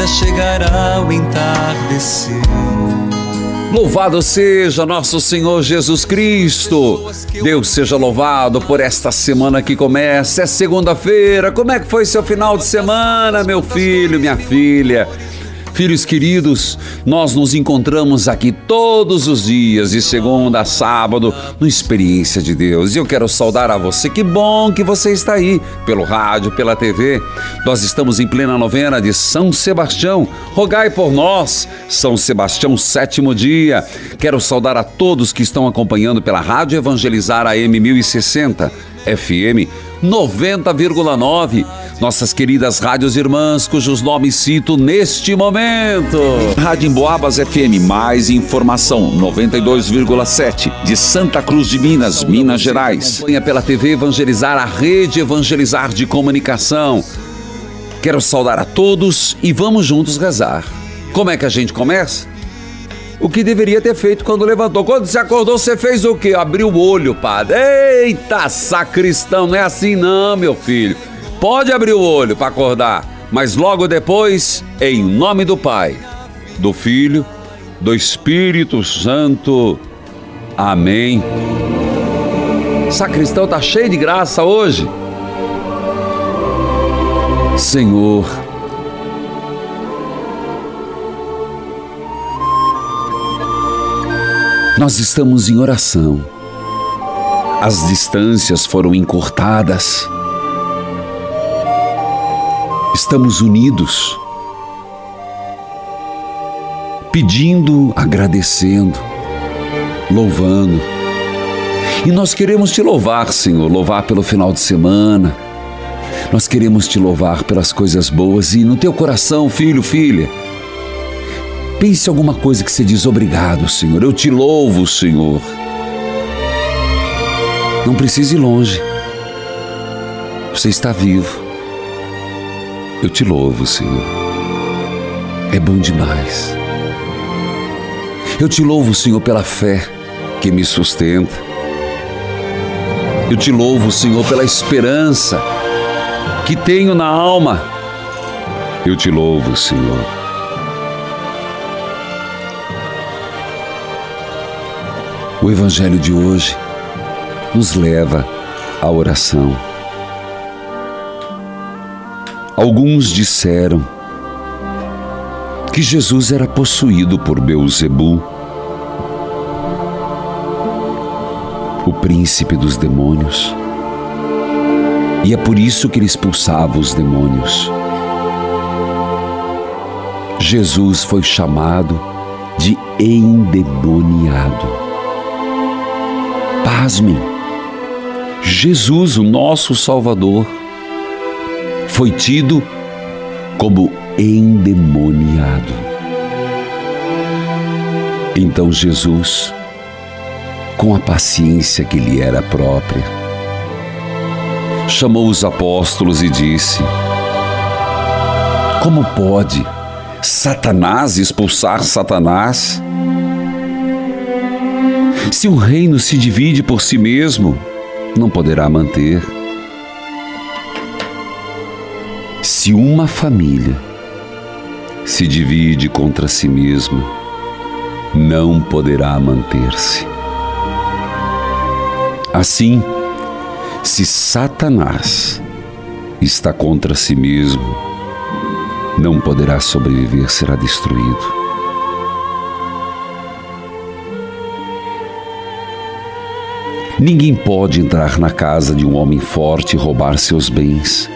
Vida chegará o entardecer. Louvado seja nosso Senhor Jesus Cristo. Deus seja louvado por esta semana que começa. É segunda-feira. Como é que foi seu final de semana, meu filho, minha filha? Filhos queridos, nós nos encontramos aqui todos os dias, de segunda a sábado, no Experiência de Deus. E eu quero saudar a você. Que bom que você está aí, pelo rádio, pela TV. Nós estamos em plena novena de São Sebastião. Rogai por nós, São Sebastião, sétimo dia. Quero saudar a todos que estão acompanhando pela Rádio Evangelizar AM 1060, FM 90,9. Nossas queridas rádios irmãs, cujos nomes cito neste momento. Rádio Emboabas FM, mais informação, 92,7, de Santa Cruz de Minas, Minas Gerais. Acompanha pela TV Evangelizar, a Rede Evangelizar de Comunicação. Quero saudar a todos e vamos juntos rezar. Como é que a gente começa? O que deveria ter feito quando levantou. Quando você acordou, você fez o quê? Abriu o olho, padre. Eita, sacristão, não é assim não, meu filho. Pode abrir o olho para acordar, mas logo depois, em nome do Pai, do Filho, do Espírito Santo. Amém. Sacristão tá cheio de graça hoje. Senhor, Nós estamos em oração. As distâncias foram encurtadas. Estamos unidos, pedindo, agradecendo, louvando. E nós queremos te louvar, Senhor, louvar pelo final de semana. Nós queremos te louvar pelas coisas boas e no teu coração, filho, filha, Pense alguma coisa que você diz obrigado, Senhor. Eu te louvo, Senhor. Não precise ir longe. Você está vivo. Eu te louvo, Senhor. É bom demais. Eu te louvo, Senhor, pela fé que me sustenta. Eu te louvo, Senhor, pela esperança que tenho na alma. Eu te louvo, Senhor. O Evangelho de hoje nos leva à oração. Alguns disseram que Jesus era possuído por Beuzebu, o príncipe dos demônios, e é por isso que ele expulsava os demônios. Jesus foi chamado de endemoniado. Pasmem, Jesus, o nosso Salvador, foi tido como endemoniado. Então Jesus, com a paciência que lhe era própria, chamou os apóstolos e disse: Como pode Satanás expulsar Satanás? Se um reino se divide por si mesmo, não poderá manter. Se uma família se divide contra si mesma, não poderá manter-se. Assim, se Satanás está contra si mesmo, não poderá sobreviver, será destruído. Ninguém pode entrar na casa de um homem forte e roubar seus bens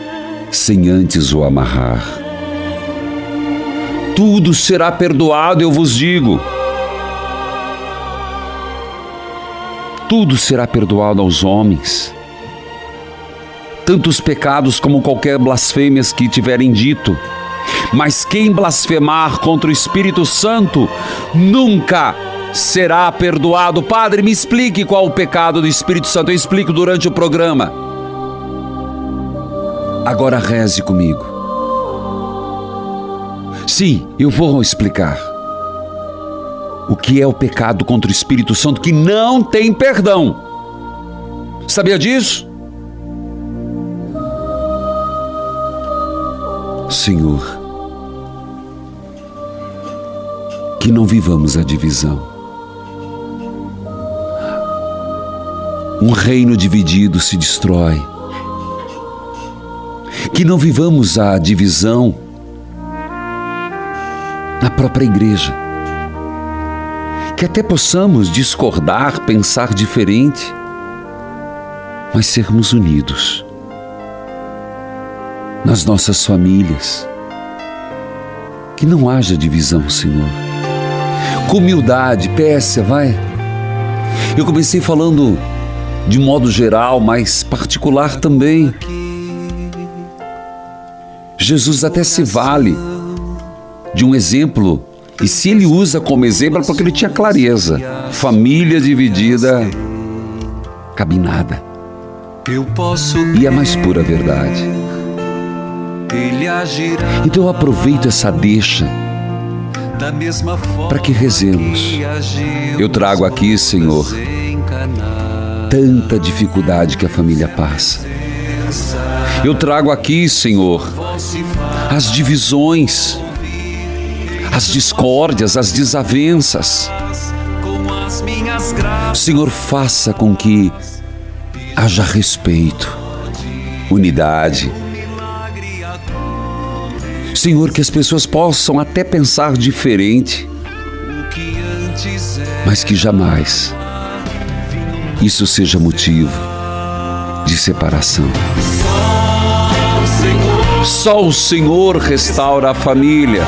sem antes o amarrar. Tudo será perdoado, eu vos digo. Tudo será perdoado aos homens, tanto os pecados como qualquer blasfêmias que tiverem dito. Mas quem blasfemar contra o Espírito Santo nunca será perdoado. Padre, me explique qual o pecado do Espírito Santo. Eu explico durante o programa. Agora reze comigo. Sim, eu vou explicar. O que é o pecado contra o Espírito Santo que não tem perdão? Sabia disso? Senhor, que não vivamos a divisão Um reino dividido se destrói. Que não vivamos a divisão na própria igreja. Que até possamos discordar, pensar diferente, mas sermos unidos nas nossas famílias. Que não haja divisão, Senhor. Com humildade, peça, vai. Eu comecei falando de modo geral, mas particular também. Jesus até se vale de um exemplo, e se ele usa como exemplo é porque ele tinha clareza. Família dividida, cabe nada. E a mais pura verdade. Então eu aproveito essa deixa para que rezemos. Eu trago aqui, Senhor, tanta dificuldade que a família passa. Eu trago aqui, Senhor, as divisões, as discórdias, as desavenças. Senhor, faça com que haja respeito, unidade. Senhor, que as pessoas possam até pensar diferente, mas que jamais isso seja motivo de separação. Só o Senhor restaura a família.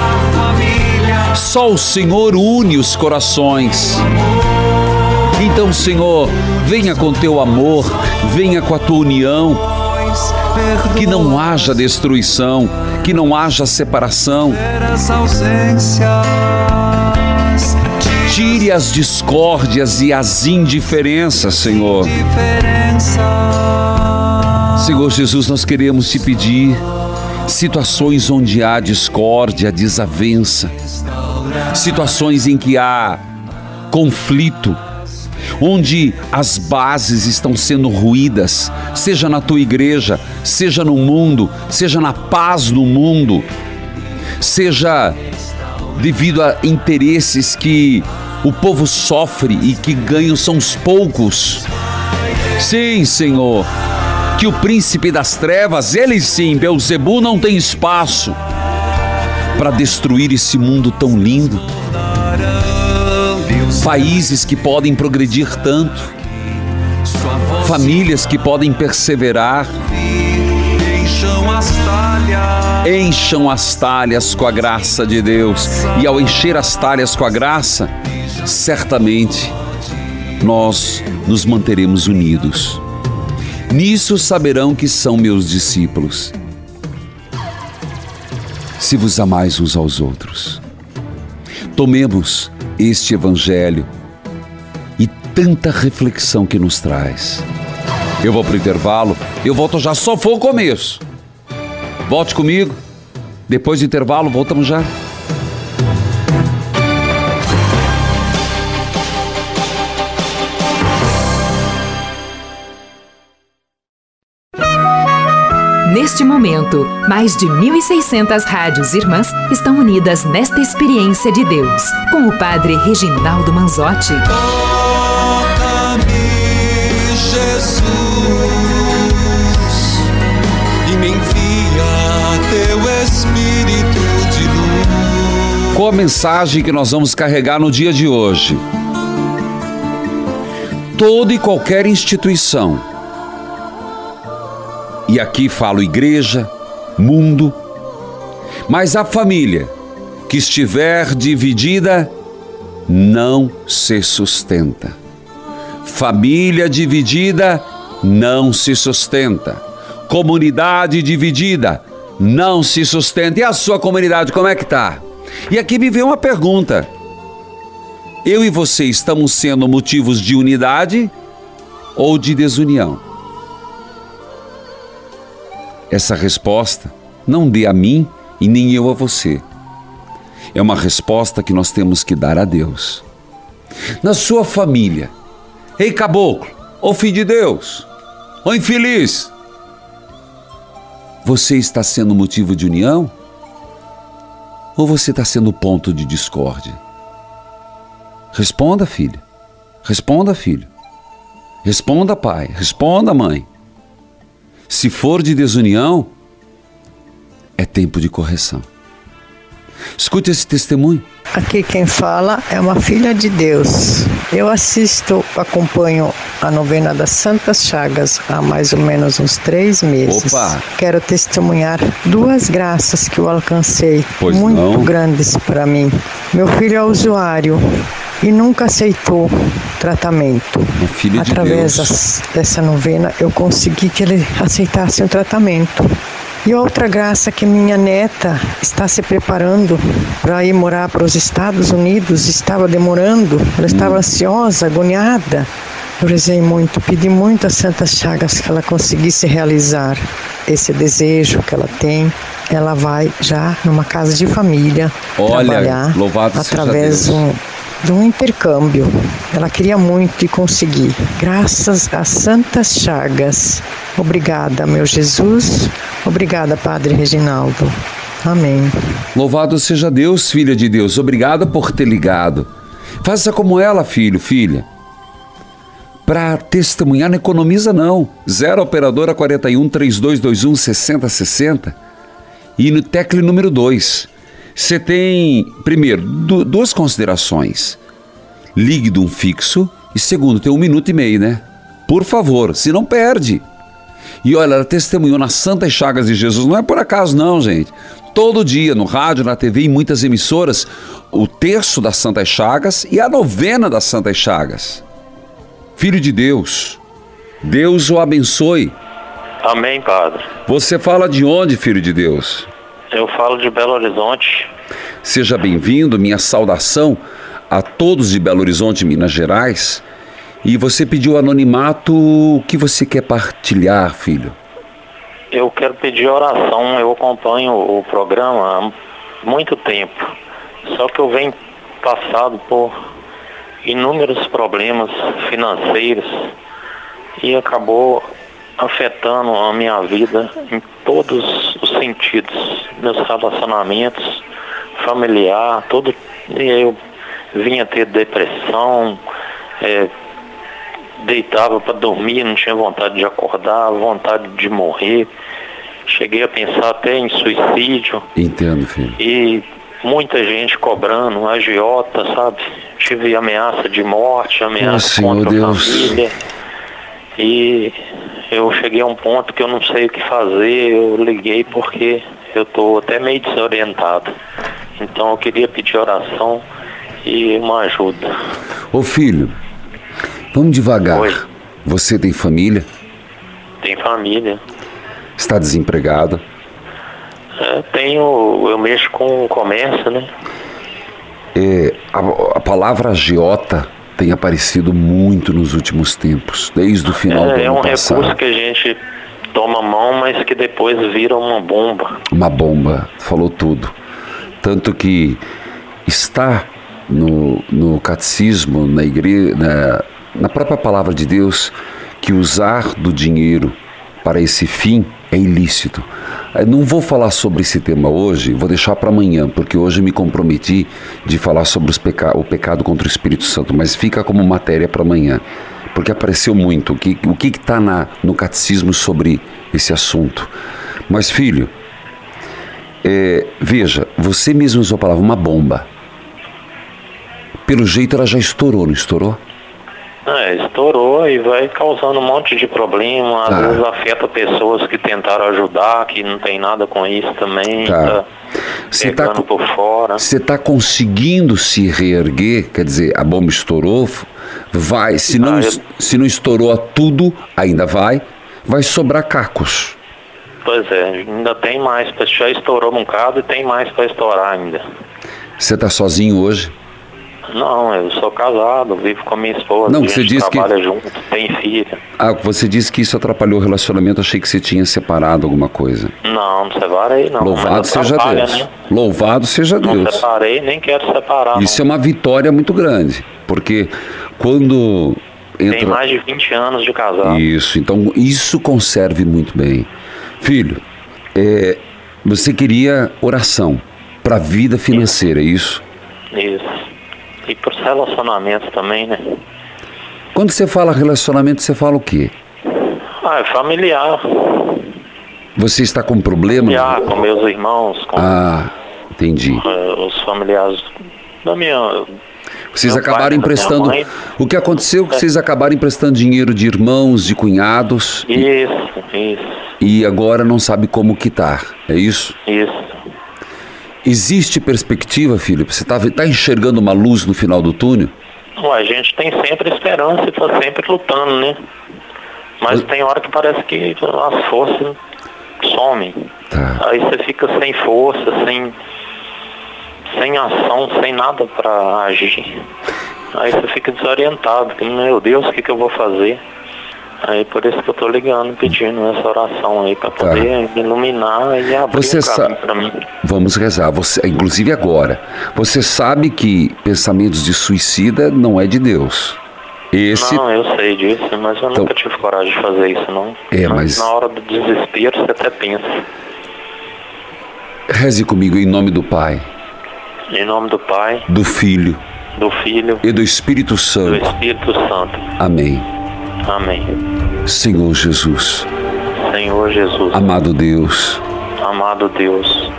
Só o Senhor une os corações. Então, Senhor, venha com teu amor, venha com a tua união. Que não haja destruição, que não haja separação. Tire as discórdias e as indiferenças, Senhor. Senhor Jesus, nós queremos te pedir situações onde há discórdia, desavença, situações em que há conflito, onde as bases estão sendo ruídas, seja na tua igreja, seja no mundo, seja na paz no mundo, seja devido a interesses que o povo sofre e que ganham são os poucos. Sim, Senhor, que o príncipe das trevas, ele sim, Beuzebu, não tem espaço para destruir esse mundo tão lindo. Países que podem progredir tanto, famílias que podem perseverar. Encham as talhas com a graça de Deus, e ao encher as talhas com a graça, certamente nós nos manteremos unidos. Nisso saberão que são meus discípulos, se vos amais uns aos outros. Tomemos este Evangelho e tanta reflexão que nos traz. Eu vou para o intervalo, eu volto já, só for o começo. Volte comigo, depois do intervalo, voltamos já. Neste momento, mais de 1.600 rádios irmãs estão unidas nesta experiência de Deus, com o Padre Reginaldo Manzotti. Toca-me, Jesus, e me envia teu Espírito de luz. Qual a mensagem que nós vamos carregar no dia de hoje? Toda e qualquer instituição, e aqui falo igreja, mundo, mas a família que estiver dividida não se sustenta. Família dividida não se sustenta. Comunidade dividida não se sustenta. E a sua comunidade, como é que tá? E aqui me vem uma pergunta. Eu e você estamos sendo motivos de unidade ou de desunião? Essa resposta não dê a mim e nem eu a você. É uma resposta que nós temos que dar a Deus. Na sua família, ei caboclo, ô filho de Deus, ô infeliz, você está sendo motivo de união? Ou você está sendo ponto de discórdia? Responda, filha. Responda, filho. Responda, pai. Responda, mãe. Se for de desunião, é tempo de correção. Escute esse testemunho. Aqui quem fala é uma filha de Deus. Eu assisto, acompanho a novena das Santas Chagas há mais ou menos uns três meses. Opa! Quero testemunhar duas graças que eu alcancei, Pois muito não. grandes para mim. Meu filho é usuário e nunca aceitou tratamento. Uma filha de Através Deus. dessa novena, eu consegui que ele aceitasse um tratamento. E outra graça que minha neta está se preparando para ir morar para os Estados Unidos, estava demorando, ela estava ansiosa, agoniada. Eu rezei muito, pedi muito às Santas Chagas que ela conseguisse realizar esse desejo que ela tem. Ela vai já numa casa de família Olha, trabalhar através de um de um intercâmbio. Ela queria muito e conseguir. Graças às Santas Chagas. Obrigada, meu Jesus. Obrigada, Padre Reginaldo. Amém. Louvado seja Deus, filha de Deus. Obrigado por ter ligado. Faça como ela, filho, filha. Para testemunhar, não economiza não. Zero operadora 41 3221 6060 e no tecle número 2. Você tem, primeiro, du- duas considerações. Ligue de um fixo e segundo, tem um minuto e meio, né? Por favor, se não perde. E olha, ela testemunhou nas Santas Chagas de Jesus, não é por acaso não, gente. Todo dia, no rádio, na TV, em muitas emissoras, o terço das Santas Chagas e a novena das Santas Chagas. Filho de Deus, Deus o abençoe. Amém, Padre. Você fala de onde, filho de Deus? Eu falo de Belo Horizonte. Seja bem-vindo, minha saudação a todos de Belo Horizonte, Minas Gerais. E você pediu anonimato, o que você quer partilhar, filho? Eu quero pedir oração. Eu acompanho o programa há muito tempo. Só que eu venho passado por inúmeros problemas financeiros e acabou afetando a minha vida em todos os sentidos, meus relacionamentos, familiar, tudo. E eu vinha ter depressão, é, deitava para dormir, não tinha vontade de acordar, vontade de morrer. Cheguei a pensar até em suicídio Entendo, filho. e muita gente cobrando, agiota, sabe? Tive ameaça de morte, ameaça contra Deus. a família. E eu cheguei a um ponto que eu não sei o que fazer, eu liguei porque eu tô até meio desorientado. Então eu queria pedir oração e uma ajuda. Ô filho, vamos devagar. Oi. Você tem família? Tem família. Está desempregado? É, tenho, eu mexo com comércio, né? É, a, a palavra agiota tem aparecido muito nos últimos tempos, desde o final do É, é ano um passado. recurso que a gente toma mão, mas que depois vira uma bomba. Uma bomba, falou tudo. Tanto que está no, no catecismo, na igreja, na, na própria palavra de Deus, que usar do dinheiro para esse fim é ilícito. Eu não vou falar sobre esse tema hoje, vou deixar para amanhã, porque hoje me comprometi de falar sobre peca o pecado contra o Espírito Santo, mas fica como matéria para amanhã, porque apareceu muito. O que o está no catecismo sobre esse assunto? Mas filho, é, veja, você mesmo usou a palavra uma bomba. Pelo jeito ela já estourou, não estourou? É, estourou e vai causando um monte de problema. Às Tá. vezes afeta pessoas que tentaram ajudar, que não tem nada com isso também. Tá. Tá, Você tá pegando co- por fora. Você está conseguindo se reerguer? Quer dizer, a bomba estourou, vai. Se não, Ah, eu- se não estourou tudo, ainda vai. Vai sobrar cacos. Pois é, ainda tem mais. Já estourou um bocado e tem mais para estourar ainda. Você está sozinho hoje? Não, eu sou casado, vivo com a minha esposa. Não, você disse que- trabalha junto, tem filha. Ah, você disse que isso atrapalhou o relacionamento. Achei que você tinha separado alguma coisa. Não, não separei não. Louvado seja Deus. Né? Louvado seja Não Deus. separei, nem quero separar. Isso é uma vitória muito grande, porque quando não. entra Tem mais de 20 anos de casado. Isso, então isso conserve muito bem. Filho, é, você queria oração para a vida financeira, é isso? Isso. E pros relacionamentos também, né? Quando você fala relacionamento, você fala o quê? Ah, é familiar. Você está com problema? Familiar, com meus irmãos, com Ah, entendi. eh, os familiares da minha. Vocês pai, acabaram minha emprestando. O que aconteceu é que vocês acabaram emprestando dinheiro de irmãos, de cunhados, e, Isso, isso, e agora não sabe como quitar. É isso? isso. Existe perspectiva, filho? Você está tá enxergando uma luz no final do túnel? Ué, a gente tem sempre esperança e tá sempre lutando, né? Mas tem hora que parece que as forças somem. Tá. Aí você fica sem força, sem, sem ação, sem nada pra agir. Aí você fica desorientado, meu Deus, o que, que eu vou fazer? Aí por isso que eu tô ligando, pedindo essa oração aí pra Tá. poder me iluminar e abrir Você um caminho sa- pra mim. Vamos rezar, você, inclusive agora. Você sabe que pensamentos de suicida não é de Deus. Esse Não, eu sei disso, mas eu Então- nunca tive coragem de fazer isso, não. É, mas- Na hora do desespero você até pensa. reze comigo em nome do Pai, Em nome do Pai, do Filho do Filho, e do Espírito do Santo. Espírito Santo. Amém. Amém. Senhor Jesus, Senhor Jesus, amado Deus, amado Deus,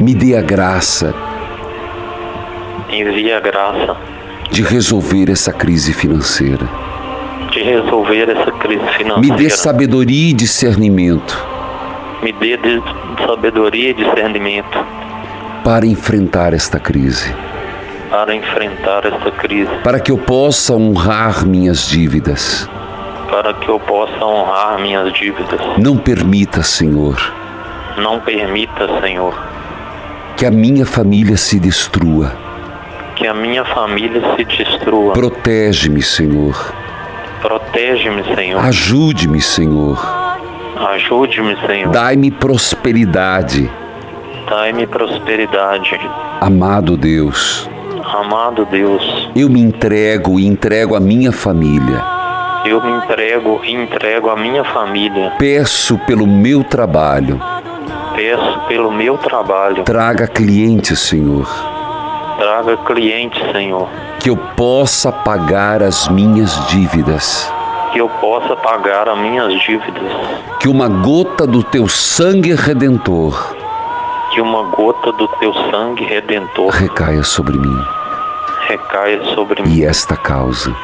me dê a graça envia a graça de resolver essa crise financeira. de resolver essa crise financeira. Me dê sabedoria e discernimento Me dê de sabedoria e discernimento para enfrentar esta crise, para enfrentar essa crise, para que eu possa honrar minhas dívidas. para que eu possa honrar minhas dívidas. Não permita, Senhor, Não permita, Senhor, que a minha família se destrua. que a minha família se destrua. Protege-me, Senhor. Protege-me, Senhor. Ajude-me, Senhor. Ajude-me, Senhor. Dai-me prosperidade, Dai-me prosperidade. amado Deus. Amado Deus, Eu me entrego e entrego a minha família. eu me entrego e entrego a minha família. Peço pelo meu trabalho. Peço pelo meu trabalho. Traga clientes, Senhor. Traga clientes, Senhor. Que eu possa pagar as minhas dívidas. Que eu possa pagar as minhas dívidas. Que uma gota do teu sangue redentor Que uma gota do teu sangue redentor recaia sobre mim. Recaia sobre mim E esta causa.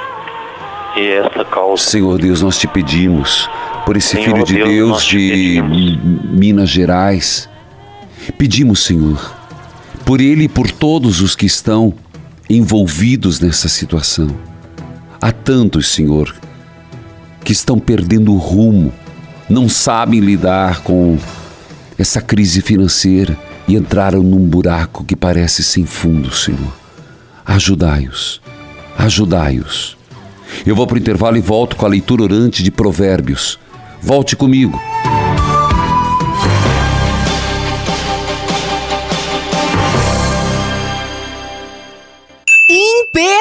e esta causa. Senhor Deus, nós te pedimos por esse Senhor filho de Deus, Deus de Minas Gerais. Pedimos, Senhor, por ele e por todos os que estão envolvidos nessa situação. Há tantos, Senhor, que estão perdendo o rumo, não sabem lidar com essa crise financeira e entraram num buraco que parece sem fundo, Senhor. Ajudai-os, ajudai-os. Eu vou para o intervalo e volto com a leitura orante de Provérbios. Volte comigo.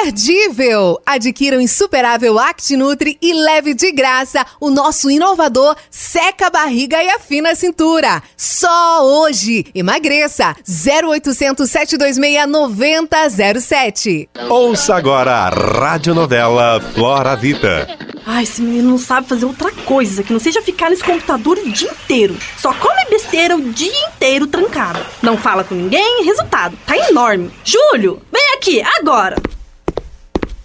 Imperdível! Adquira o insuperável ActiNutri e leve de graça o nosso inovador Seca a Barriga e Afina a Cintura. Só hoje! Emagreça! 0800 726 9007. Ouça agora a radionovela Flora Vita. Ai, esse menino não sabe fazer outra coisa que não seja ficar nesse computador o dia inteiro. Só come besteira o dia inteiro trancado. Não fala com ninguém, resultado, tá enorme. Júlio, vem aqui, agora.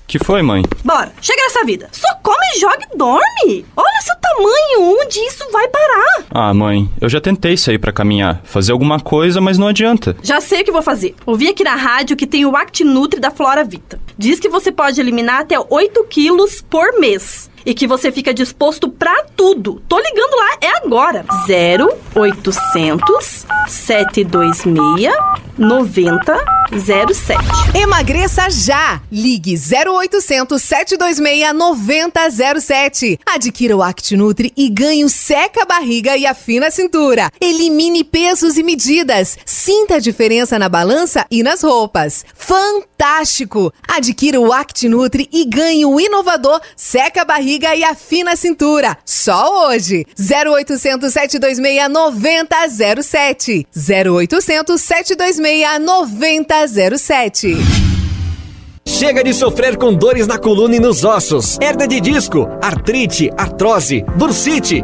Que foi, mãe? Bora, chega nessa vida. Só come, joga e dorme. Olha seu tamanho, onde isso vai parar? Ah, mãe, eu já tentei sair para caminhar, fazer alguma coisa, mas não adianta. Já sei o que vou fazer. Ouvi aqui na rádio que tem o ActiNutri da Flora Vita. Diz que você pode eliminar até 8 quilos por mês e que você fica disposto para tudo. Tô ligando lá, é agora. 0800 726 9007. Emagreça já! Ligue 0800 726 9007. Adquira o ActiNutri e ganhe o seca barriga e afina a cintura. Elimine pesos e medidas. Sinta a diferença na balança e nas roupas. Fantástico! Adquira o ActiNutri e ganhe o inovador seca a barriga e afina a cintura. Só hoje. 0800 726 9007. 0800 726 9007. Chega de sofrer com dores na coluna e nos ossos, hernia de disco, artrite, artrose, bursite,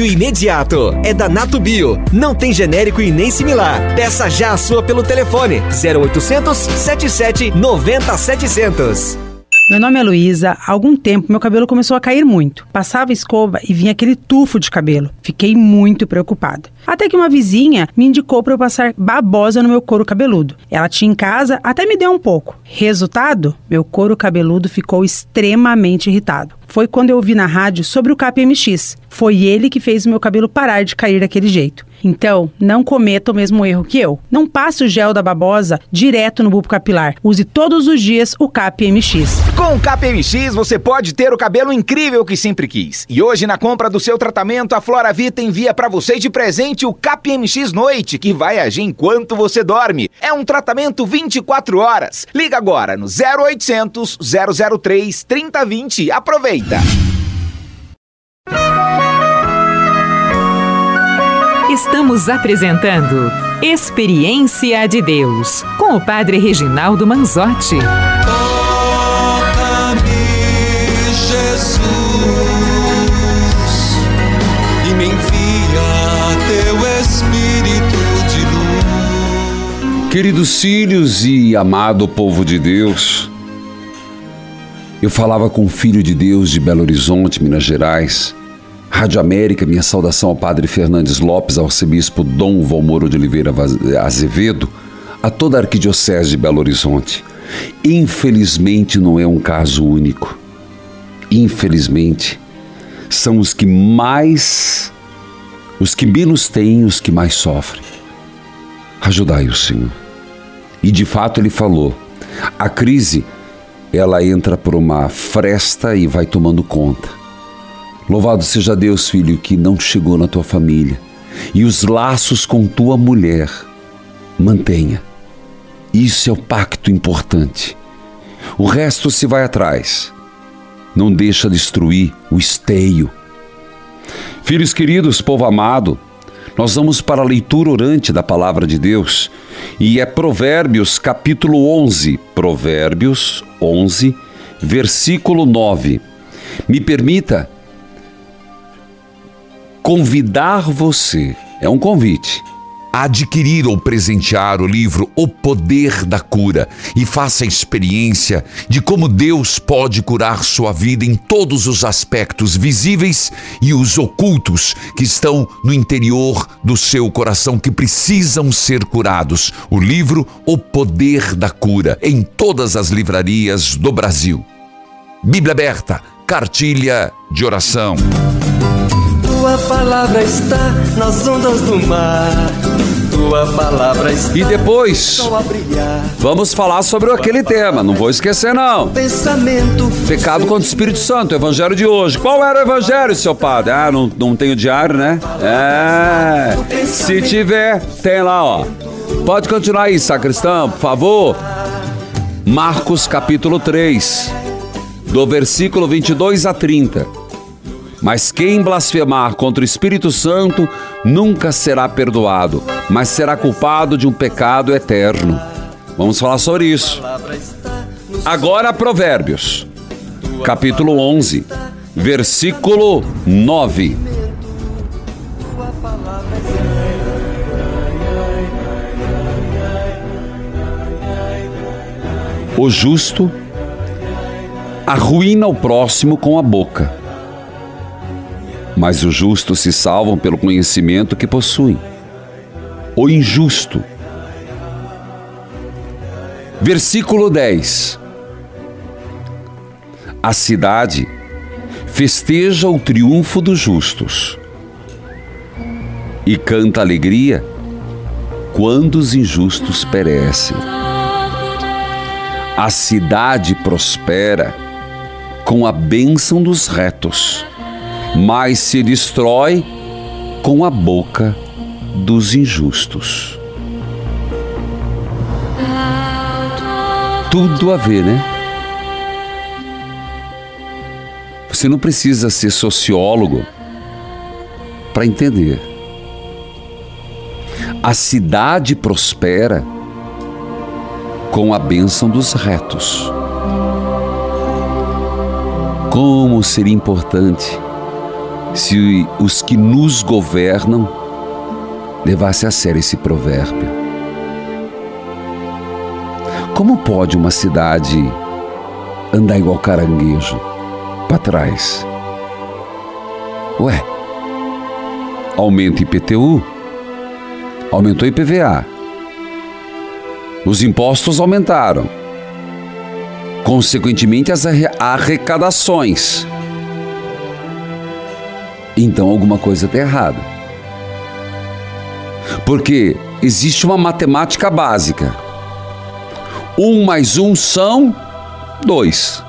imediato. É da Nato Bio. Não tem genérico e nem similar. Peça já a sua pelo telefone 0800 77 90 700. Meu nome é Luísa. Há algum tempo meu cabelo começou a cair muito. Passava escova e vinha aquele tufo de cabelo. Fiquei muito preocupada. Até que uma vizinha me indicou para eu passar babosa no meu couro cabeludo. Ela tinha em casa, até me deu um pouco. Resultado? Meu couro cabeludo ficou extremamente irritado. Foi quando eu ouvi na rádio sobre o KPMX. Foi ele que fez o meu cabelo parar de cair daquele jeito. Então, não cometa o mesmo erro que eu. Não passe o gel da babosa direto no bulbo capilar. Use todos os dias o KPMX. Com o KPMX você pode ter o cabelo incrível que sempre quis. E hoje na compra do seu tratamento, a Flora Vita envia para você de presente o KPMX Noite, que vai agir enquanto você dorme. É um tratamento 24 horas. Liga agora no 0800 003 3020. Aproveita. Estamos apresentando Experiência de Deus com o Padre Reginaldo Manzotti. Toca-me, Jesus, e me envia teu Espírito de luz. Queridos filhos e amado povo de Deus, eu falava com o Filho de Deus de Belo Horizonte, Minas Gerais, Rádio América, minha saudação ao Padre Fernandes Lopes, ao arcebispo Dom Valmoro de Oliveira Azevedo, a toda a Arquidiocese de Belo Horizonte. Infelizmente não é um caso único. Infelizmente, são os que mais, os que menos têm, os que mais sofrem. Ajudai o Senhor. E de fato ele falou: a crise ela entra por uma fresta e vai tomando conta. Louvado seja Deus, filho, que não chegou na tua família. E os laços com tua mulher, mantenha. Isso é o pacto importante. O resto se vai atrás. Não deixa destruir o esteio. Filhos queridos, povo amado, nós vamos para a leitura orante da palavra de Deus e é Provérbios capítulo 11. Provérbios 11, versículo 9. Me permita convidar você, é um convite, adquirir ou presentear o livro O Poder da Cura e faça a experiência de como Deus pode curar sua vida em todos os aspectos visíveis e os ocultos que estão no interior do seu coração que precisam ser curados. O livro O Poder da Cura em todas as livrarias do Brasil. Bíblia aberta, cartilha de oração. Tua palavra está nas ondas do mar. Tua palavra está E depois, vamos falar sobre aquele tema, não vou esquecer não. pensamento. Pecado contra o Espírito Santo, o evangelho de hoje. Qual era o evangelho, seu padre? Ah, não, não tenho diário, né? É. Se tiver, tem lá, ó. Pode continuar aí, sacristão, por favor. Marcos capítulo 3, do versículo 22 a 30. Mas quem blasfemar contra o Espírito Santo nunca será perdoado, mas será culpado de um pecado eterno. Vamos falar sobre isso. Agora, Provérbios, capítulo 11, versículo 9. O justo arruína o próximo com a boca, mas os justos se salvam pelo conhecimento que possuem. O injusto. Versículo 10. A cidade festeja o triunfo dos justos e canta alegria quando os injustos perecem. A cidade prospera com a bênção dos retos, mas se destrói com a boca dos injustos. Tudo a ver, né? Você não precisa ser sociólogo para entender. A cidade prospera com a bênção dos retos. Como seria importante se os que nos governam levassem a sério esse provérbio. Como pode uma cidade andar igual caranguejo para trás? Ué, aumenta IPTU, aumentou IPVA, os impostos aumentaram. Consequentemente, as arre- arrecadações. Então, alguma coisa está errada. Porque existe uma matemática básica. Um mais um são dois.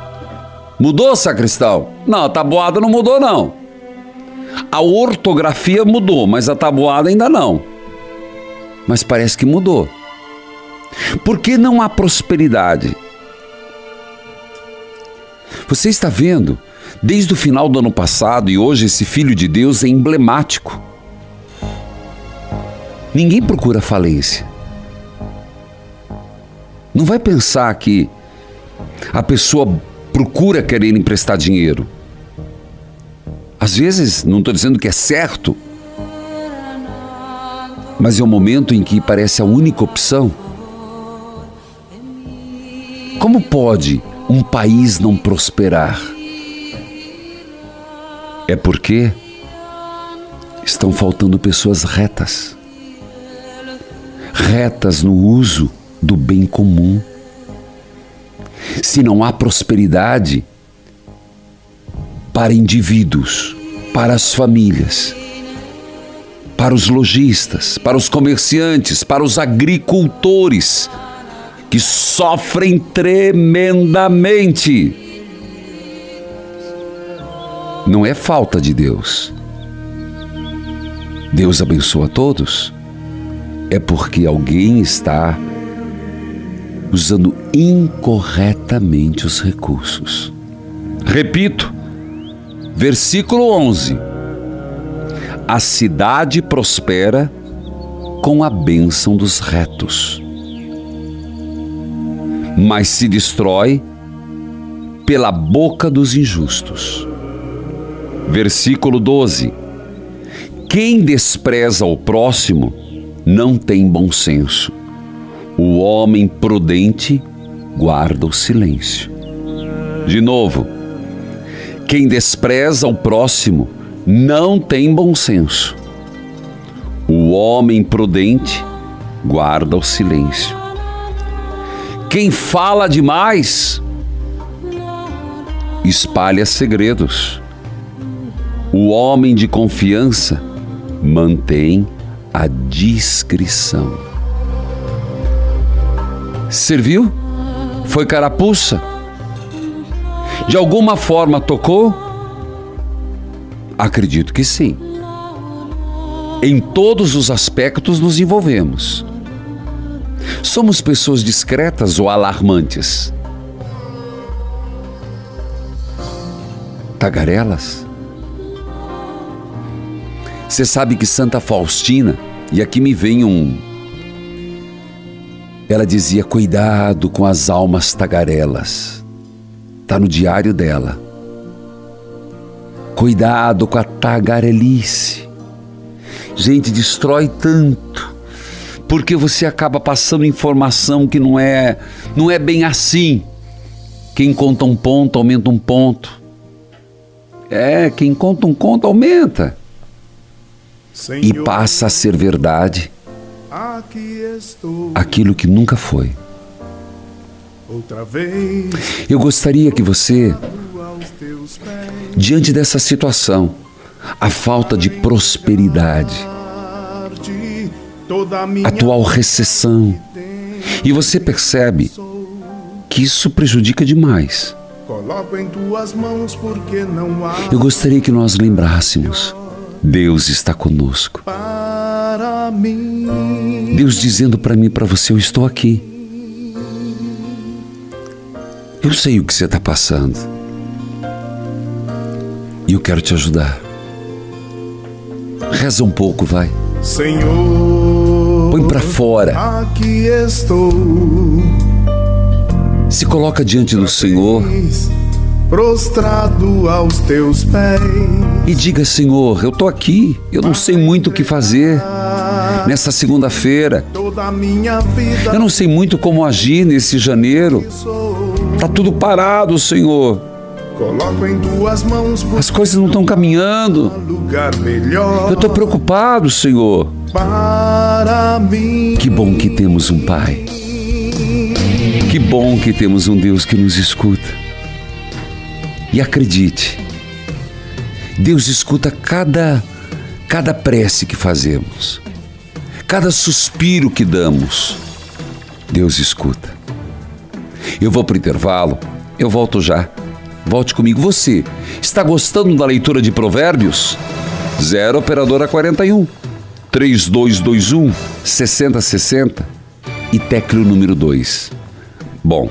Mudou, sacristão? Não, a tabuada não mudou, não. A ortografia mudou, mas a tabuada ainda não. Mas parece que mudou. Por que não há prosperidade? Você está vendo, desde o final do ano passado e hoje, esse Filho de Deus é emblemático. Ninguém procura falência. Não vai pensar que a pessoa procura querer emprestar dinheiro. Às vezes, não estou dizendo que é certo, mas é o momento em que parece a única opção. Como pode um país não prosperar? É porque estão faltando pessoas retas. Retas no uso do bem comum. Se não há prosperidade para indivíduos, para as famílias, para os lojistas, para os comerciantes, para os agricultores, que sofrem tremendamente. Não é falta de Deus. Deus abençoa todos. É porque alguém está usando incorretamente os recursos. Repito, versículo 11: A cidade prospera com a bênção dos retos mas se destrói pela boca dos injustos. Versículo 12: Quem despreza o próximo não tem bom senso. O homem prudente guarda o silêncio. De novo, quem despreza o próximo não tem bom senso. O homem prudente guarda o silêncio. Quem fala demais espalha segredos. O homem de confiança mantém a discrição. Serviu? Foi carapuça? De alguma forma tocou? Acredito que sim. Em todos os aspectos nos envolvemos. Somos pessoas discretas ou alarmantes? Tagarelas? Você sabe que Santa Faustina, e aqui me vem um. Ela dizia: cuidado com as almas tagarelas. Está no diário dela. Cuidado com a tagarelice. Gente, destrói tanto. Porque você acaba passando informação que não é, não é bem assim. Quem conta um ponto aumenta um ponto. É, quem conta um conto aumenta. E passa a ser verdade aquilo que nunca foi. Eu gostaria que você, diante dessa situação, a falta de prosperidade, atual recessão, e você percebe que isso prejudica demais. Eu gostaria que nós lembrássemos Deus está conosco. Deus dizendo para mim, para você, eu estou aqui. Eu sei o que você está passando. E eu quero te ajudar. Reza um pouco, vai. Senhor, põe para fora. Aqui estou. Se coloca diante do Senhor prostrado aos teus pés. E diga, Senhor, eu estou aqui, eu não sei muito o que fazer nessa segunda-feira. Eu não sei muito como agir nesse janeiro. Tá tudo parado, Senhor. As coisas não estão caminhando. Eu estou preocupado, Senhor. Que bom que temos um Pai. Que bom que temos um Deus que nos escuta. E acredite, Deus escuta cada cada prece que fazemos, cada suspiro que damos. Deus escuta. Eu vou para o intervalo, eu volto já. Volte comigo. Você está gostando da leitura de Provérbios? Zero Operadora 41 3221 6060 e tecleo número 2. Bom,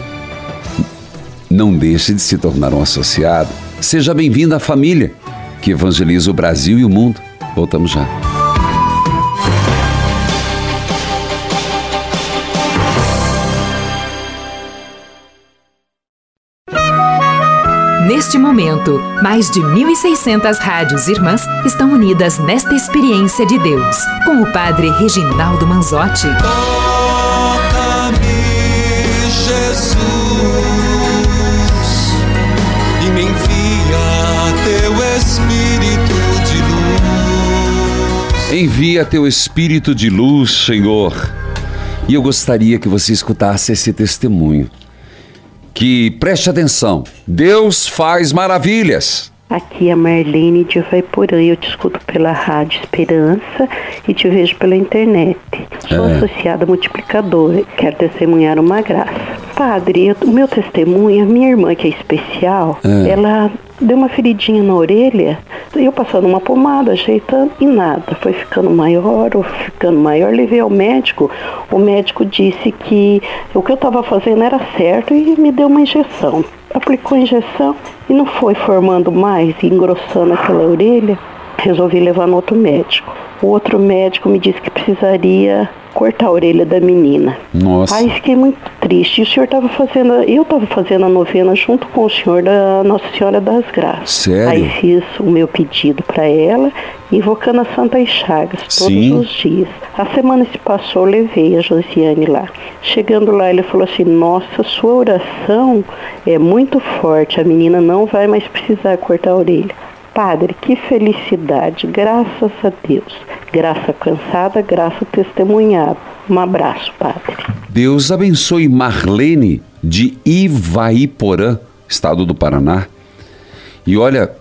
não deixe de se tornar um associado. Seja bem-vindo à família que evangeliza o Brasil e o mundo. Voltamos já. Neste momento, mais de 1.600 rádios irmãs estão unidas nesta experiência de Deus, com o Padre Reginaldo Manzotti. Envia teu espírito de luz, Senhor. E eu gostaria que você escutasse esse testemunho. Que preste atenção, Deus faz maravilhas. Aqui é a Marlene de Vaiporã. Eu te escuto pela Rádio Esperança e te vejo pela internet. Sou é. associada multiplicadora. Quero testemunhar uma graça. Padre, o meu testemunho, a minha irmã que é especial, é. ela deu uma feridinha na orelha, eu passando uma pomada, ajeitando e nada. Foi ficando maior, ou ficando maior, levei ao médico. O médico disse que o que eu estava fazendo era certo e me deu uma injeção. Aplicou a injeção e não foi formando mais, engrossando aquela orelha. Resolvi levar no outro médico. O outro médico me disse que precisaria cortar a orelha da menina. Nossa. Aí fiquei muito triste. E o senhor estava fazendo, eu estava fazendo a novena junto com o senhor da Nossa Senhora das Graças. Sério? Aí fiz o meu pedido para ela, invocando a Santa Chagas todos Sim. os dias. A semana se passou, eu levei a Josiane lá. Chegando lá, ele falou assim: Nossa, sua oração é muito forte, a menina não vai mais precisar cortar a orelha. Padre, que felicidade, graças a Deus. Graça cansada, graça testemunhada. Um abraço, Padre. Deus abençoe Marlene de Ivaiporã, estado do Paraná. E olha,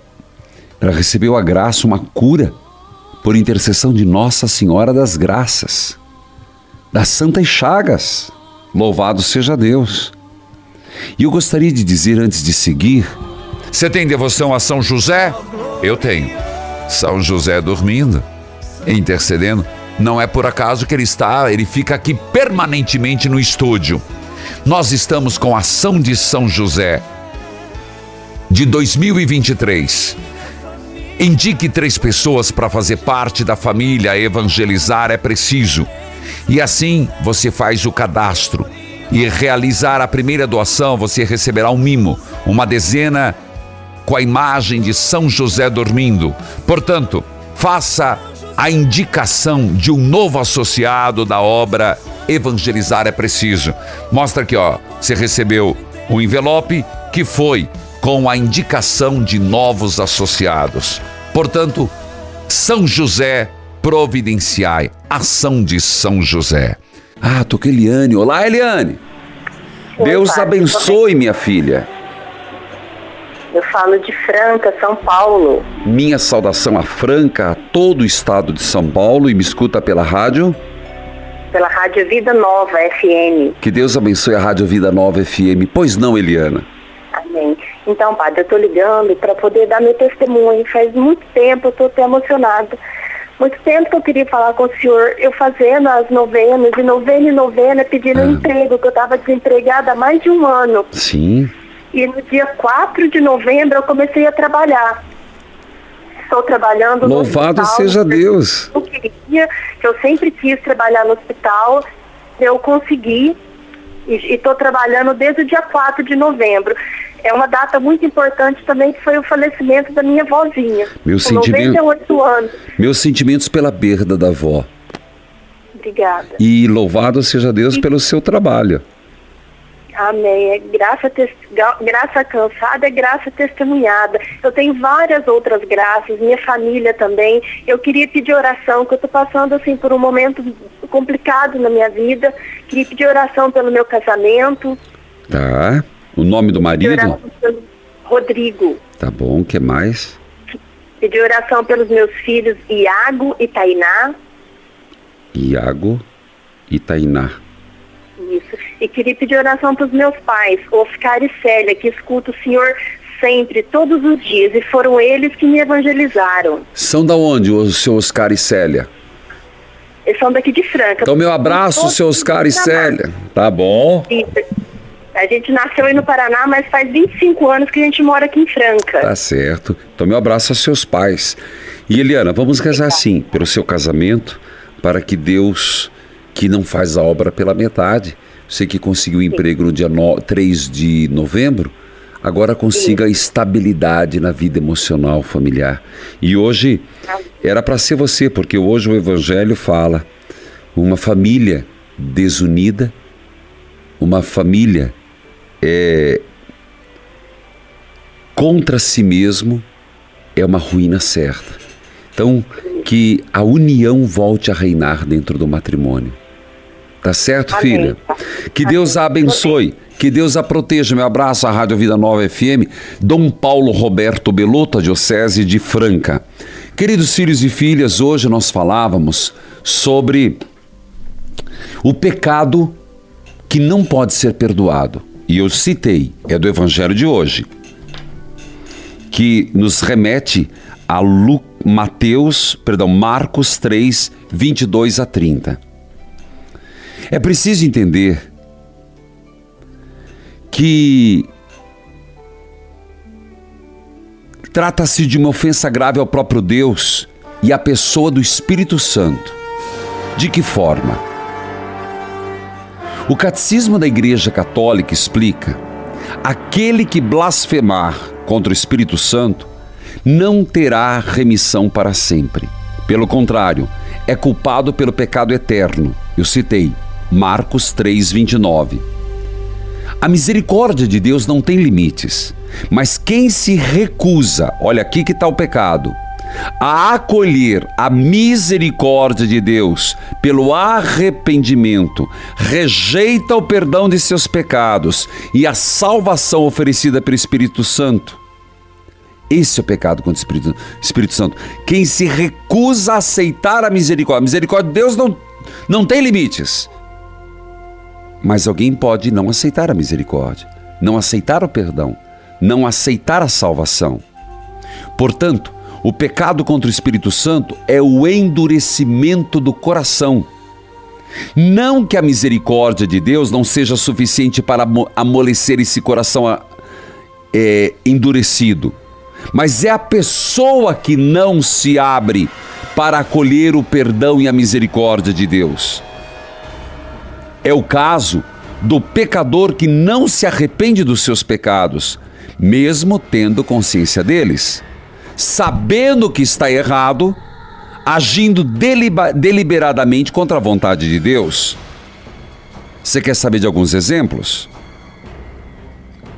ela recebeu a graça, uma cura, por intercessão de Nossa Senhora das Graças, das Santas Chagas. Louvado seja Deus. E eu gostaria de dizer antes de seguir: você tem devoção a São José? Eu tenho. São José dormindo, intercedendo. Não é por acaso que ele está, ele fica aqui permanentemente no estúdio. Nós estamos com a ação de São José de 2023. Indique três pessoas para fazer parte da família evangelizar é preciso. E assim você faz o cadastro. E realizar a primeira doação, você receberá um mimo, uma dezena com a imagem de São José dormindo. Portanto, faça a indicação de um novo associado da obra Evangelizar é Preciso. Mostra aqui, ó, você recebeu um envelope que foi com a indicação de novos associados. Portanto, São José providenciai, ação de São José. Ah, tô com Eliane. Olá, Eliane. Deus abençoe, minha filha. Falo de Franca, São Paulo. Minha saudação a Franca, a todo o estado de São Paulo e me escuta pela rádio. Pela Rádio Vida Nova FM. Que Deus abençoe a Rádio Vida Nova FM. Pois não, Eliana? Amém. Então, padre, eu tô ligando para poder dar meu testemunho. Faz muito tempo, eu tô até emocionada. Muito tempo que eu queria falar com o senhor, eu fazendo as novenas, e novena e novena, pedindo um emprego, que eu estava desempregada há mais de um ano. Sim. E no dia 4 de novembro eu comecei a trabalhar. Estou trabalhando no Louvado hospital. seja Deus. Eu queria, que eu sempre quis trabalhar no hospital, eu consegui e estou trabalhando desde o dia 4 de novembro. É uma data muito importante também, que foi o falecimento da minha vozinha. Meu com sentimento- 98 anos. Meus sentimentos pela perda da avó. Obrigada. E louvado seja Deus pelo seu trabalho. Amém. É graça, ga- graça cansada é graça testemunhada. Eu tenho várias outras graças, minha família também. Eu queria pedir oração, que eu estou passando assim por um momento complicado na minha vida. Queria pedir oração pelo meu casamento. Tá? O nome do marido? Rodrigo. Tá bom, o que mais? Pedir oração pelos meus filhos Iago e Tainá. Iago e Tainá. Isso. E queria pedir oração para os meus pais, Oscar e Célia, que escutam o Senhor sempre, todos os dias. E foram eles que me evangelizaram. São da onde o seu Oscar e Célia? Eles são daqui de Franca. Então, meu abraço, seu Oscar e Célia. Tá bom? A gente nasceu aí no Paraná, mas faz 25 anos que a gente mora aqui em Franca. Tá certo. Então, meu abraço aos seus pais. E Eliana, vamos rezar assim, pelo seu casamento, para que Deus, que não faz a obra pela metade, você que conseguiu emprego no dia no, 3 de novembro, agora consiga estabilidade na vida emocional familiar. E hoje era para ser você, porque hoje o Evangelho fala uma família desunida, uma família é, contra si mesmo é uma ruína certa. Então, que a união volte a reinar dentro do matrimônio. Tá certo, Amém. filha? Que Deus a abençoe. Que Deus a proteja. Meu abraço à Rádio Vida Nova FM, Dom Paulo Roberto Belotto, a Diocese de Franca. Queridos filhos e filhas, hoje nós falávamos sobre o pecado que não pode ser perdoado. E eu citei, é do Evangelho de hoje, que nos remete a Lu, Mateus, perdão, Marcos 3, 22 a 30. É preciso entender que trata-se de uma ofensa grave ao próprio Deus e a pessoa do Espírito Santo. De que forma? O Catecismo da Igreja Católica explica: aquele que blasfemar contra o Espírito Santo não terá remissão para sempre. Pelo contrário, é culpado pelo pecado eterno. Eu citei Marcos 3:29. A misericórdia de Deus não tem limites, mas quem se recusa, olha aqui que está o pecado, a acolher a misericórdia de Deus pelo arrependimento, rejeita o perdão de seus pecados e a salvação oferecida pelo Espírito Santo. Esse é o pecado contra o Espírito, Espírito Santo. Quem se recusa a aceitar a misericórdia, a misericórdia de Deus não, não tem limites. Mas alguém pode não aceitar a misericórdia, não aceitar o perdão, não aceitar a salvação. Portanto, o pecado contra o Espírito Santo é o endurecimento do coração. Não que a misericórdia de Deus não seja suficiente para amolecer esse coração é, endurecido, mas é a pessoa que não se abre para acolher o perdão e a misericórdia de Deus. É o caso do pecador que não se arrepende dos seus pecados, mesmo tendo consciência deles sabendo que está errado, agindo deliberadamente contra a vontade de Deus. Você quer saber de alguns exemplos?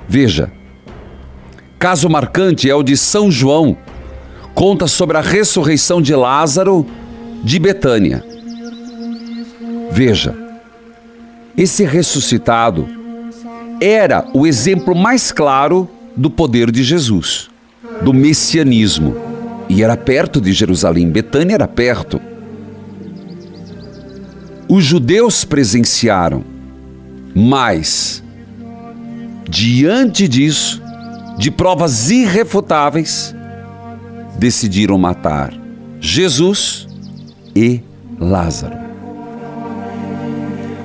Veja, caso marcante é o de São João, conta sobre a ressurreição de Lázaro de Betânia. Veja, esse ressuscitado era o exemplo mais claro do poder de Jesus do messianismo. E era perto de Jerusalém, Betânia era perto. Os judeus presenciaram, mas, diante disso, de provas irrefutáveis, decidiram matar Jesus e Lázaro.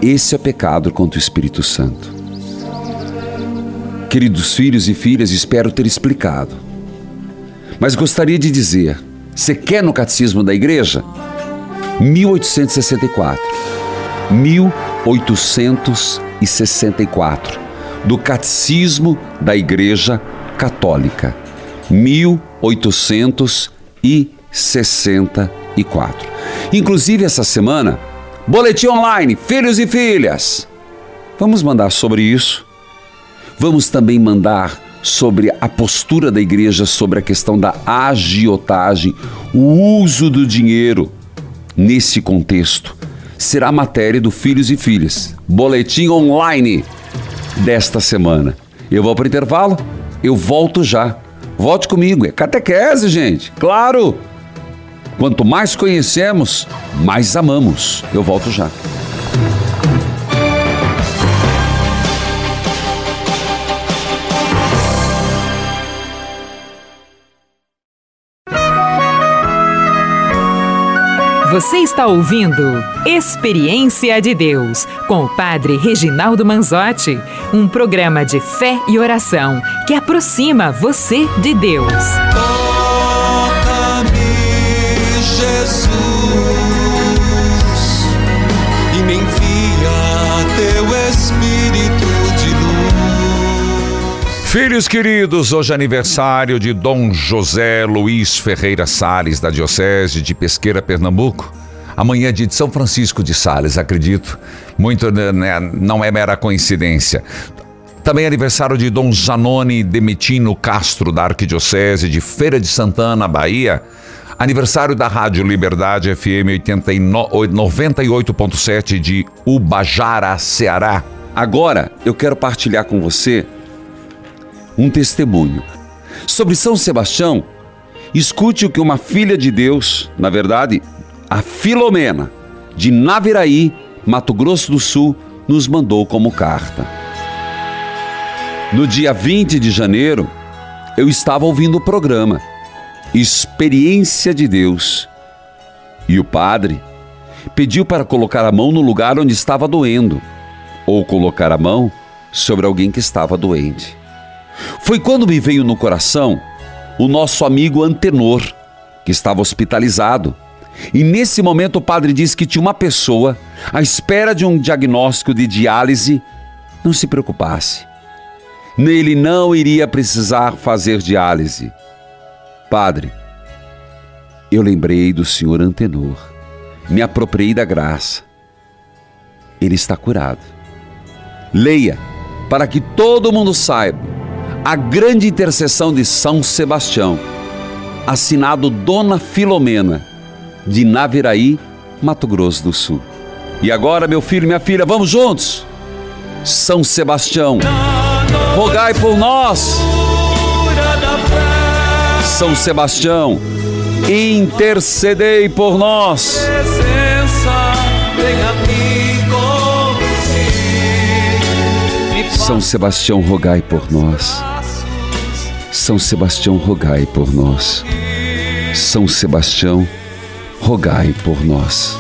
Esse é o pecado contra o Espírito Santo. Queridos filhos e filhas, espero ter explicado. Mas gostaria de dizer: você quer no catecismo da igreja? 1864. 1864. Do Catecismo da Igreja Católica. 1864. Inclusive essa semana, boletim online, filhos e filhas. Vamos mandar sobre isso. Vamos também mandar sobre a postura da igreja sobre a questão da agiotagem, o uso do dinheiro nesse contexto. Será matéria do Filhos e Filhas, boletim online desta semana. Eu vou para o intervalo, eu volto já. Volte comigo, é catequese, gente, claro! Quanto mais conhecemos, mais amamos. Eu volto já. Você está ouvindo Experiência de Deus com o Padre Reginaldo Manzotti, um programa de fé e oração que aproxima você de Deus. Filhos queridos, hoje é aniversário de Dom José Luiz Ferreira Sales, da Diocese de Pesqueira, Pernambuco. Amanhã é dia de São Francisco de Sales, acredito. Muito né, né, não é mera coincidência. Também é aniversário de Dom Zanoni Demetino Castro, da Arquidiocese de Feira de Santana, Bahia. Aniversário da Rádio Liberdade FM 98.7 de Ubajara, Ceará. Agora eu quero partilhar com você um testemunho. Sobre São Sebastião, escute o que uma filha de Deus, na verdade, a Filomena, de Naviraí, Mato Grosso do Sul, nos mandou como carta. No dia 20 de janeiro, eu estava ouvindo o programa Experiência de Deus. E o padre pediu para colocar a mão no lugar onde estava doendo, ou colocar a mão sobre alguém que estava doente. Foi quando me veio no coração o nosso amigo Antenor, que estava hospitalizado. E nesse momento o padre disse que tinha uma pessoa à espera de um diagnóstico de diálise. Não se preocupasse. Nele não iria precisar fazer diálise. Padre, eu lembrei do senhor Antenor, me apropriei da graça. Ele está curado. Leia, para que todo mundo saiba, a grande intercessão de São Sebastião, assinado Dona Filomena, de Naviraí, Mato Grosso do Sul. E agora, meu filho e minha filha, vamos juntos? São Sebastião, rogai por nós. São Sebastião, intercedei por nós. São Sebastião, rogai por nós. São Sebastião, rogai por nós. São Sebastião, rogai por nós.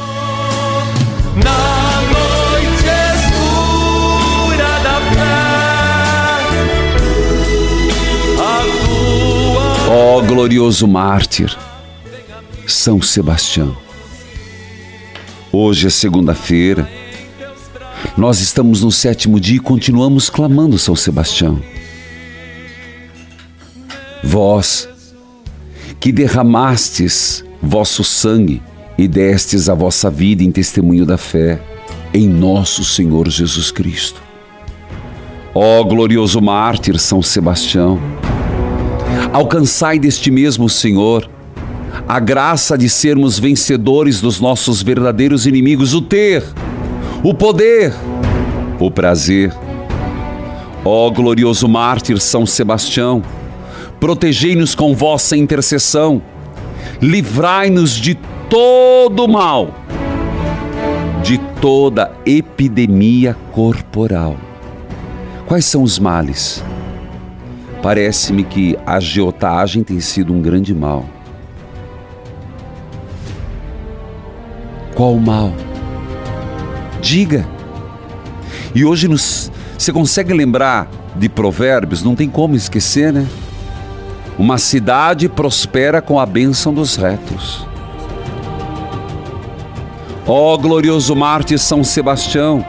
Na noite escura da fé, a tua Ó glorioso mártir, São Sebastião. Hoje é segunda-feira. Nós estamos no sétimo dia e continuamos clamando São Sebastião. Vós, que derramastes vosso sangue e destes a vossa vida em testemunho da fé em nosso Senhor Jesus Cristo. Ó glorioso mártir São Sebastião, alcançai deste mesmo Senhor a graça de sermos vencedores dos nossos verdadeiros inimigos, o ter, o poder, o prazer. Ó glorioso mártir São Sebastião, protegei-nos com vossa intercessão, livrai-nos de todo mal, de toda epidemia corporal. Quais são os males? Parece-me que a agiotagem tem sido um grande mal. Qual o mal? Diga. E hoje nos, você consegue lembrar de provérbios? Não tem como esquecer, né? Uma cidade prospera com a bênção dos retos. Ó glorioso Marte São Sebastião,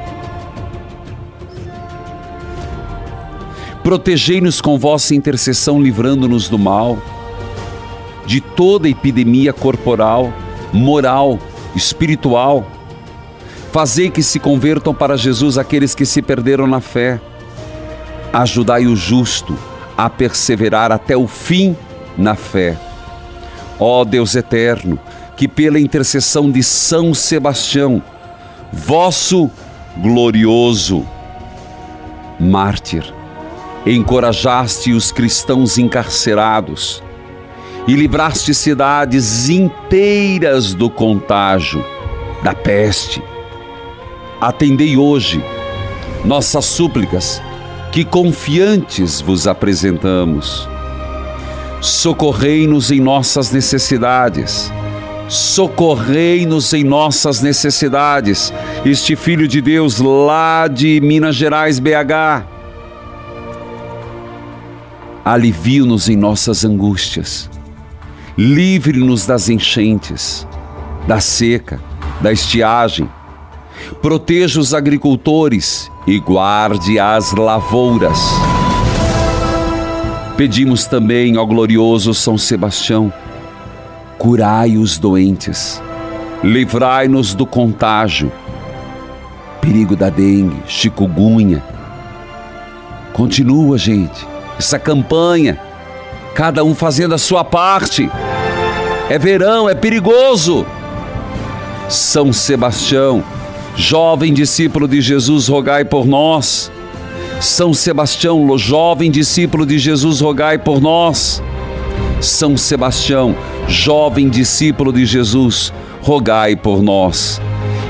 protegei-nos com vossa intercessão, livrando-nos do mal, de toda epidemia corporal, moral, espiritual. Fazei que se convertam para Jesus aqueles que se perderam na fé. Ajudai o justo a perseverar até o fim na fé. Ó Deus eterno, que pela intercessão de São Sebastião, vosso glorioso mártir, encorajaste os cristãos encarcerados e livraste cidades inteiras do contágio, da peste. Atendei hoje nossas súplicas, que confiantes vos apresentamos. Socorrei-nos em nossas necessidades. Socorrei-nos em nossas necessidades. Este Filho de Deus lá de Minas Gerais, BH. Alivie-nos em nossas angústias. Livre-nos das enchentes, da seca, da estiagem. Proteja os agricultores e guarde as lavouras. Pedimos também ao glorioso São Sebastião, curai os doentes, livrai-nos do contágio, perigo da dengue, chikungunya. Continua, gente, essa campanha, cada um fazendo a sua parte. É verão, é perigoso. São Sebastião, jovem discípulo de Jesus, rogai por nós. São Sebastião, jovem discípulo de Jesus, rogai por nós. São Sebastião, jovem discípulo de Jesus, rogai por nós.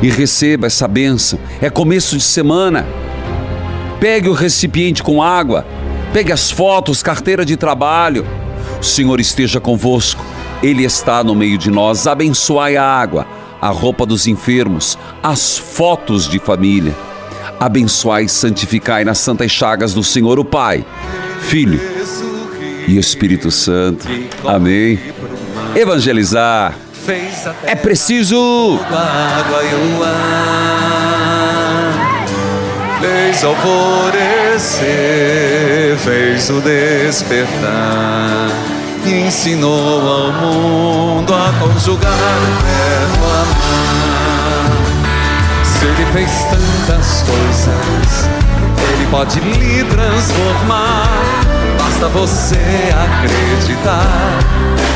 E receba essa bênção. É começo de semana. Pegue o recipiente com água, pegue as fotos, carteira de trabalho. O Senhor esteja convosco, Ele está no meio de nós. Abençoai a água, a roupa dos enfermos, as fotos de família abençoai e santificai nas santas chagas do Senhor o Pai, Filho e Espírito Santo. Amém. evangelizar. É preciso. Fez alvorecer, fez o despertar. E ensinou ao mundo a conjugar o verbo amar. Se ele fez tantas coisas, ele pode lhe transformar. Basta você acreditar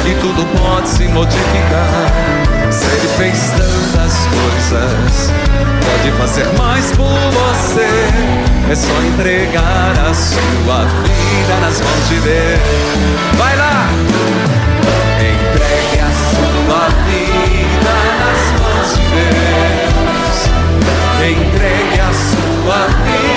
que tudo pode se modificar. Se ele fez tantas coisas, pode fazer mais por você. É só entregar a sua vida nas mãos de Deus. Vai lá! Entregue a sua vida nas mãos de Deus. Entregue a sua vida